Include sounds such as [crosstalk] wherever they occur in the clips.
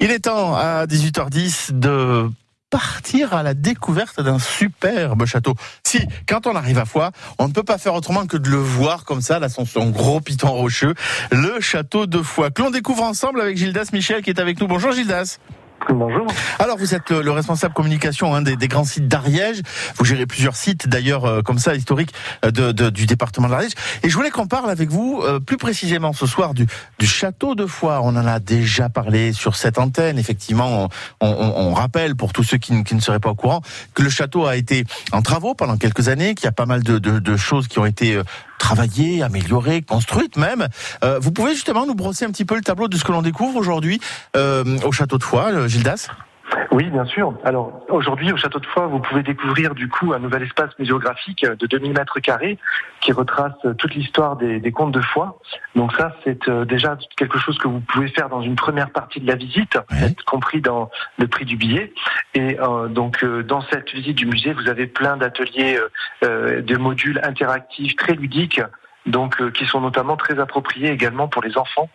Il est temps à 18h10 de partir à la découverte d'un superbe château. Si, quand on arrive à Foix, on ne peut pas faire autrement que de le voir comme ça, là, son, son gros piton rocheux, le château de Foix, que l'on découvre ensemble avec Gildas Michel qui est avec nous. Bonjour Gildas. Alors, vous êtes le, le responsable communication hein, des, des, grands sites d'Ariège. Vous gérez plusieurs sites, d'ailleurs, euh, comme ça, historiques euh, de, de, du département de l'Ariège. Et je voulais qu'on parle avec vous euh, plus précisément ce soir du, du château de Foix. On en a déjà parlé sur cette antenne. Effectivement, on, on, on rappelle pour tous ceux qui, qui, ne seraient pas au courant que le château a été en travaux pendant quelques années, qu'il y a pas mal de, de, de choses qui ont été travaillées, améliorées, construites même. Euh, vous pouvez justement nous brosser un petit peu le tableau de ce que l'on découvre aujourd'hui euh, au château de Foix, Gildas? Oui, bien sûr. Alors aujourd'hui, au château de Foix, vous pouvez découvrir du coup un nouvel espace muséographique de 2000 mètres carrés qui retrace toute l'histoire des, des contes de Foix. Donc ça, c'est déjà quelque chose que vous pouvez faire dans une première partie de la visite, compris dans le prix du billet. Et euh, donc euh, dans cette visite du musée, vous avez plein d'ateliers, euh, de modules interactifs très ludiques donc euh, qui sont notamment très appropriés également pour les enfants.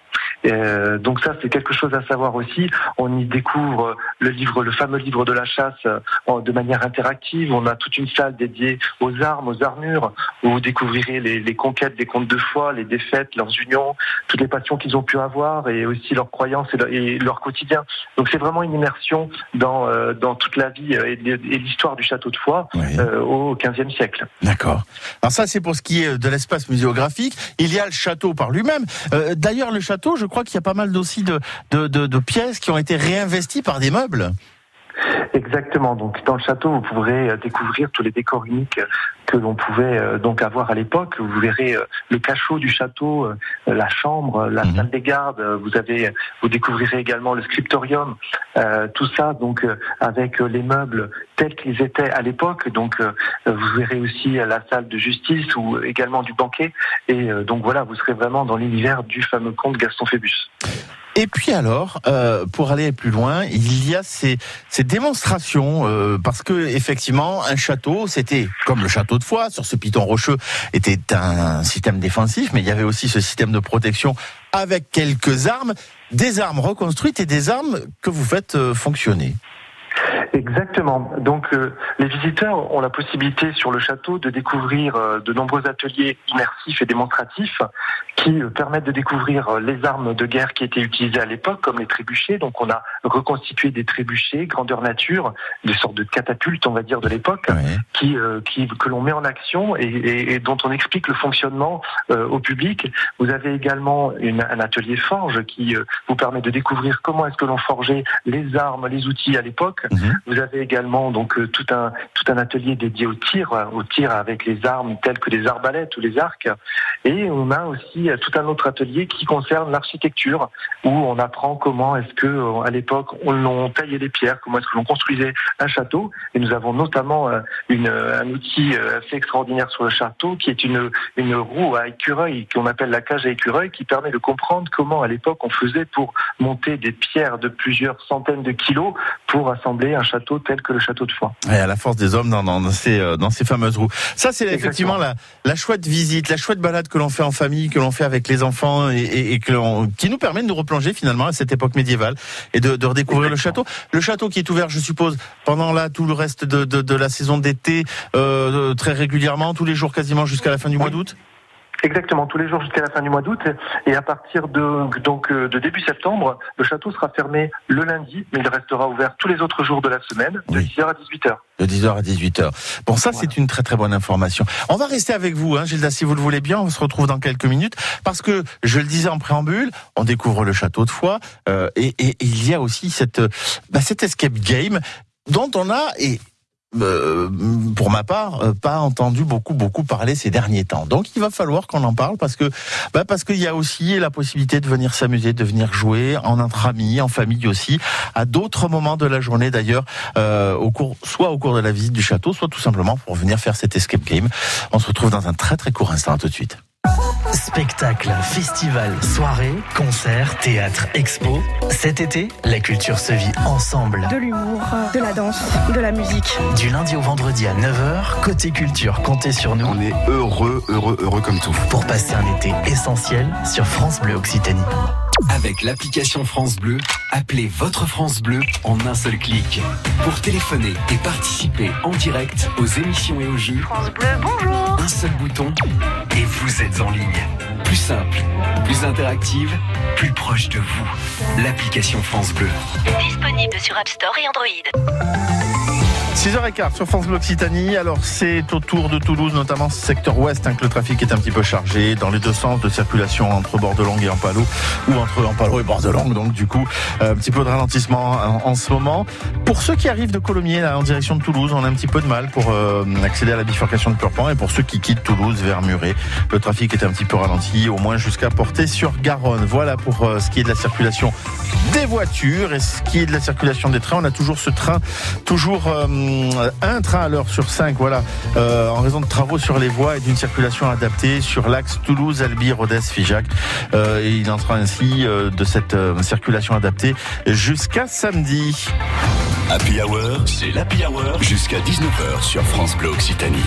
Euh, donc ça, c'est quelque chose à savoir aussi. On y découvre le livre, le fameux livre de la chasse, euh, de manière interactive. On a toute une salle dédiée aux armes, aux armures, où vous découvrirez les, les conquêtes des contes de foi, les défaites, leurs unions, toutes les passions qu'ils ont pu avoir, et aussi leurs croyances et, leur, et leur quotidien. Donc c'est vraiment une immersion dans euh, dans toute la vie et, et l'histoire du château de Foix oui. Euh, au XVe siècle. D'accord. Alors ça, c'est pour ce qui est de l'espace muséographique Il y a le château par lui-même. Euh, D'ailleurs, le château, je crois qu'il y a pas mal aussi de pièces qui ont été réinvesties par des meubles. Exactement. Donc dans le château, vous pourrez découvrir tous les décors uniques que l'on pouvait donc avoir à l'époque. Vous verrez le cachot du château, la chambre, la mmh. salle des gardes. Vous avez, vous découvrirez également le scriptorium. Euh, tout ça donc avec les meubles tels qu'ils étaient à l'époque. Donc vous verrez aussi la salle de justice ou également du banquet. Et donc voilà, vous serez vraiment dans l'univers du fameux comte Gaston Phébus. Et puis alors, euh, pour aller plus loin, il y a ces, démonstrations euh, parce que effectivement, un château, c'était comme le château de Foix sur ce piton rocheux, était un système défensif, mais il y avait aussi ce système de protection avec quelques armes, des armes reconstruites et des armes que vous faites euh, fonctionner. Exactement. Donc les visiteurs ont la possibilité sur le château de découvrir de nombreux ateliers immersifs et démonstratifs qui euh, permettent de découvrir les armes de guerre qui étaient utilisées à l'époque, comme les trébuchets. Donc on a reconstitué des trébuchets grandeur nature, des sortes de catapultes, on va dire, de l'époque, oui. qui, qui, que l'on met en action et, et, et, dont on explique le fonctionnement au public. Vous avez également une, un atelier forge qui vous permet de découvrir comment est-ce que l'on forgeait les armes, les outils à l'époque. Mmh. Vous avez également donc euh, tout un tout un atelier dédié au tir, au tir avec les armes telles que les arbalètes ou les arcs. Et on a aussi euh, tout un autre atelier qui concerne l'architecture, où on apprend comment est-ce que euh, à l'époque on taillait les pierres, comment est-ce que l'on construisait un château. Et nous avons notamment une, un outil assez extraordinaire sur le château, qui est une une roue à écureuil qu'on appelle la cage à écureuil, qui permet de comprendre comment à l'époque on faisait pour monter des pierres de plusieurs centaines de kilos pour assembler un château tel que le château de Foix. Et à la force des hommes dans, dans, ces, euh, dans ces fameuses roues. Ça, c'est effectivement la, la chouette visite, la chouette balade que l'on fait en famille, que l'on fait avec les enfants et, et, et que qui nous permet de nous replonger finalement à cette époque médiévale et de, de redécouvrir exactement. le château. Le château qui est ouvert, je suppose, pendant là tout le reste de, de, de la saison d'été, euh, très régulièrement, tous les jours quasiment jusqu'à la fin du mois d'août? Exactement, tous les jours jusqu'à la fin du mois d'août. Et à partir de, donc, de début septembre, le château sera fermé le lundi, mais il restera ouvert tous les autres jours de la semaine, de oui. 10h à 18h. De 10h à 18h. Bon, ça, voilà. c'est une très très bonne information. On va rester avec vous, hein, Gilda, si vous le voulez bien. On se retrouve dans quelques minutes. Parce que, je le disais en préambule, on découvre le château de Foix. Euh, et, et, et, il y a aussi cette, bah, cette escape game dont on a, et euh, pour ma part, euh, pas entendu beaucoup beaucoup parler ces derniers temps. Donc il va falloir qu'on en parle parce que bah parce qu'il y a aussi la possibilité de venir s'amuser, de venir jouer en entre amis, en famille aussi, à d'autres moments de la journée d'ailleurs, euh, au cours soit au cours de la visite du château, soit tout simplement pour venir faire cet escape game. On se retrouve dans un très très court instant. À tout de suite. Spectacle, festival, soirée, concert, théâtre, expo. Cet été, la culture se vit ensemble. De l'humour, de la danse, de la musique. Du lundi au vendredi à 9h, côté culture, comptez sur nous. On est heureux, heureux, heureux comme tout. Pour passer un été essentiel sur France Bleu Occitanie. Avec l'application France Bleu, appelez votre France Bleu en un seul clic. Pour téléphoner et participer en direct aux émissions et aux jeux, France Bleu, bonjour. un seul bouton et vous êtes en ligne. Plus simple, plus interactive, plus proche de vous. L'application France Bleu. Disponible sur App Store et Android. 6h15 sur France Bleu. Alors, c'est autour de Toulouse, notamment secteur ouest, hein, que le trafic est un petit peu chargé dans les deux sens de circulation entre Bordelangue et Ampalo ou entre Ampalo et Bordelangue. Donc, du coup, euh, un petit peu de ralentissement en, en ce moment. Pour ceux qui arrivent de Colomiers, là, en direction de Toulouse, on a un petit peu de mal pour euh, accéder à la bifurcation de Purpan. Et pour ceux qui quittent Toulouse vers Muret, le trafic est un petit peu ralenti, au moins jusqu'à Porter sur Garonne. Voilà pour euh, ce qui est de la circulation des voitures et ce qui est de la circulation des trains. On a toujours ce train, toujours un train à l'heure sur cinq, voilà, euh, en raison de travaux sur les voies et d'une circulation adaptée sur l'axe Toulouse, Albi, Rodez, Figeac. Euh, et il en sera ainsi euh, de cette euh, circulation adaptée jusqu'à samedi. Happy Hour, c'est l'Happy Hour jusqu'à 19h sur France Bleu Occitanie.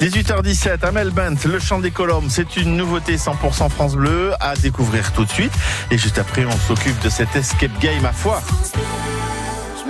18h17, Amel Bent, le chant des colombes, c'est une nouveauté 100% France Bleu à découvrir tout de suite. Et juste après, on s'occupe de cet escape game à foi.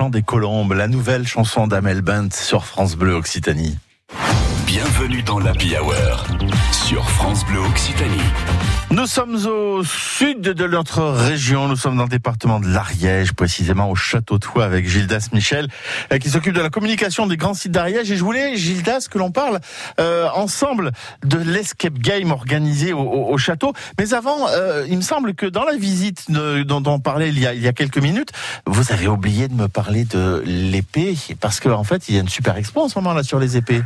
chant des colombes, la nouvelle chanson d'Amel Bent sur France Bleu Occitanie. Bienvenue dans l'Happy Hour sur France Bleu Occitanie. Nous sommes au sud de notre région, nous sommes dans le département de l'Ariège, précisément au Château Foix avec Gildas Michel, euh, qui s'occupe de la communication des grands sites d'Ariège. Et je voulais, Gildas, que l'on parle euh, ensemble de l'escape game organisé au, au- au château. Mais avant, euh, il me semble que dans la visite dont on parlait il y, a, quelques minutes, vous avez oublié de me parler de l'épée, parce qu'en en fait, il y a une super expo en ce moment là sur les épées.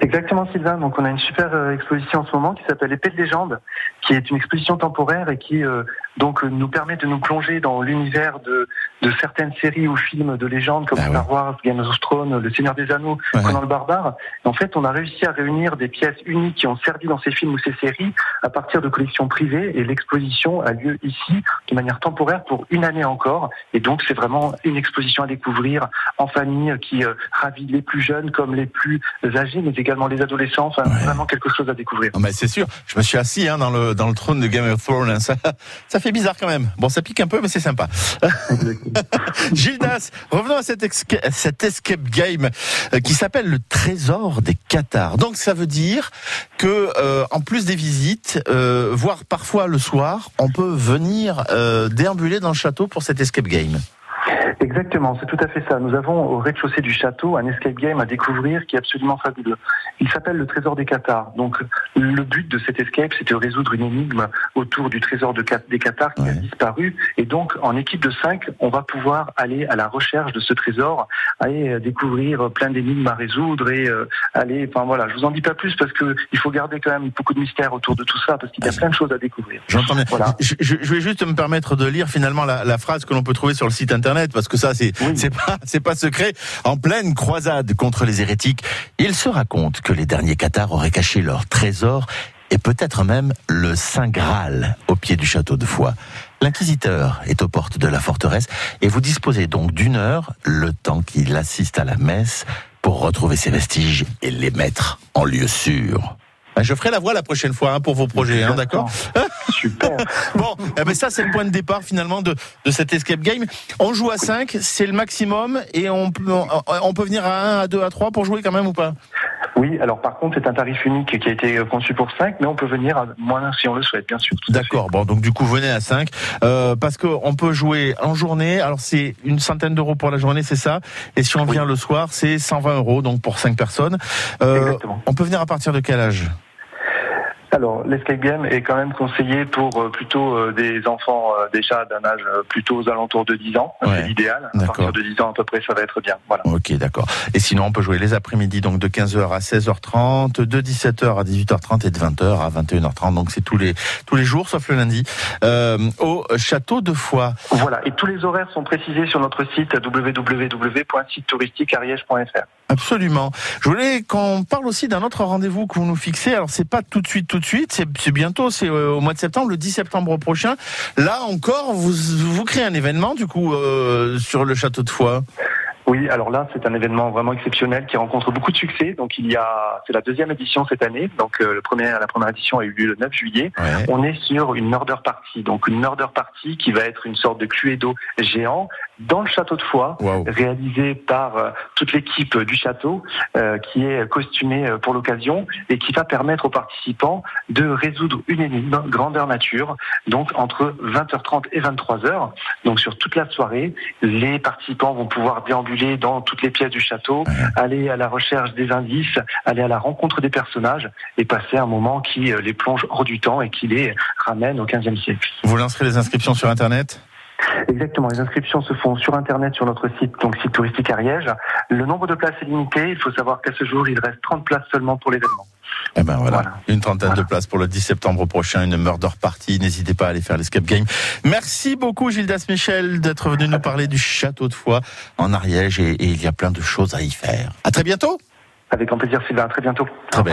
Exactement, Sylvain. Donc, on a une super euh, exposition en ce moment qui s'appelle Épée de légende, qui est une exposition temporaire et qui euh, donc euh, nous permet de nous plonger dans l'univers de, de certaines séries ou films de légende comme Ah ouais. Star Wars, Game of Thrones, Le Seigneur des Anneaux, Ouais. Conan le Barbare. En fait, on a réussi à réunir des pièces uniques qui ont servi dans ces films ou ces séries à partir de collections privées et l'exposition a lieu ici de manière temporaire pour une année encore. Et donc, c'est vraiment une exposition à découvrir en famille qui euh, ravit les plus jeunes comme les plus âgés, mais également les adolescents. Enfin, Ouais. vraiment quelque chose à découvrir. Mais c'est sûr, je me suis assis hein, dans, le, dans le trône de Game of Thrones. hein. Ça, ça fait bizarre quand même. Bon, ça pique un peu, mais c'est sympa. [laughs] Gildas, revenons à cet, esca- cet escape game euh, qui s'appelle le Trésor des Qatars. Donc ça veut dire que, euh, en plus des visites, euh, voire parfois le soir, on peut venir euh, déambuler dans le château pour cet escape game. Exactement, c'est tout à fait ça. Nous avons au rez-de-chaussée du château un escape game à découvrir qui est absolument fabuleux. Il s'appelle le Trésor des Qatars. Donc, le but de cet escape, c'était de résoudre une énigme autour du Trésor de des Qatars qui a disparu. Et donc, en équipe de cinq, on va pouvoir aller à la recherche de ce trésor, aller euh, découvrir plein d'énigmes à résoudre et euh, aller. Enfin voilà, je vous en dis pas plus parce que il faut garder quand même beaucoup de mystère autour de tout ça parce qu'il y a plein de choses à découvrir. J'entends bien. Voilà. Je, je- je vais juste me permettre de lire finalement la, la phrase que l'on peut trouver sur le site internet parce que ça c'est Oui. c'est pas c'est pas secret. En pleine croisade contre les hérétiques, il se raconte que les derniers Cathares auraient caché leur trésor et peut-être même le Saint Graal au pied du château de Foix. L'inquisiteur est aux portes de la forteresse et vous disposez donc d'une heure, le temps qu'il assiste à la messe, pour retrouver ses vestiges et les mettre en lieu sûr. Ben, Je ferai la voix la prochaine fois hein, pour vos projets, hein, d'accord Super. [laughs] Bon, eh ben ça c'est le point de départ finalement de, de cet escape game. On joue à 5, c'est le maximum et on, peut- on, on peut venir à 1, à 2, à 3 pour jouer quand même ou pas? Oui, alors par contre, c'est un tarif unique qui a été conçu pour 5, mais on peut venir à moins si on le souhaite, bien sûr. D'accord, bon donc du coup venez à 5 euh, parce qu'on peut jouer en journée, alors c'est une centaine d'euros pour la journée, c'est ça? Et si on Oui. vient le soir, c'est 120 euros donc pour 5 personnes. Euh, Exactement. on peut venir à partir de quel âge? Alors, l'escape game est quand même conseillé pour euh, plutôt euh, des enfants euh, déjà d'un âge euh, plutôt aux alentours de 10 ans. Ouais. C'est l'idéal. À partir de 10 ans à peu près, ça va être bien. Voilà. Ok, d'accord. Et sinon, on peut jouer les après-midi, donc de 15h à 16h30, de 17h à 18h30 et de 20h à 21h30. Donc c'est tous les tous les jours, sauf le lundi, euh, au château de Foix. Voilà. Et tous les horaires sont précisés sur notre site www.sitetouristiqueariège.fr. Absolument. Je voulais qu'on parle aussi d'un autre rendez-vous que vous nous fixez. Alors c'est pas tout de suite, tout de suite. C'est bientôt. C'est euh, au mois de septembre, le 10 septembre prochain. Là encore, vous vous créez un événement du coup euh, sur le château de Foix. Oui, alors là, c'est un événement vraiment exceptionnel qui rencontre beaucoup de succès. Donc, il y a, c'est la deuxième édition cette année. Donc, euh, le premier, la première édition a eu lieu le 9 juillet. Ouais. On est sur une murder party. Donc, une murder party qui va être une sorte de cluedo géant dans le château de Foix. Réalisé par euh, toute l'équipe du château, euh, qui est costumée euh, pour l'occasion et qui va permettre aux participants de résoudre une énigme grandeur nature, donc entre 20h30 et 23h. Donc sur toute la soirée, les participants vont pouvoir déambuler dans toutes les pièces du château, aller à la recherche des indices, aller à la rencontre des personnages et passer un moment qui euh, les plonge hors du temps et qui les ramène au 15e siècle. Vous lancerez les inscriptions sur Internet? Exactement, les inscriptions se font sur Internet sur notre site, donc site touristique Ariège. Le nombre de places est limité, il faut savoir qu'à ce jour, il reste 30 places seulement pour l'événement. Eh ben voilà, Voilà. une trentaine Voilà. de places pour le 10 septembre prochain, une murder party. N'hésitez pas à aller faire l'escape game. Merci beaucoup Gildas Michel d'être venu nous parler du château de Foix en Ariège et, et il y a plein de choses à y faire. À très bientôt. Avec grand plaisir, Sylvain, à très bientôt. Très belle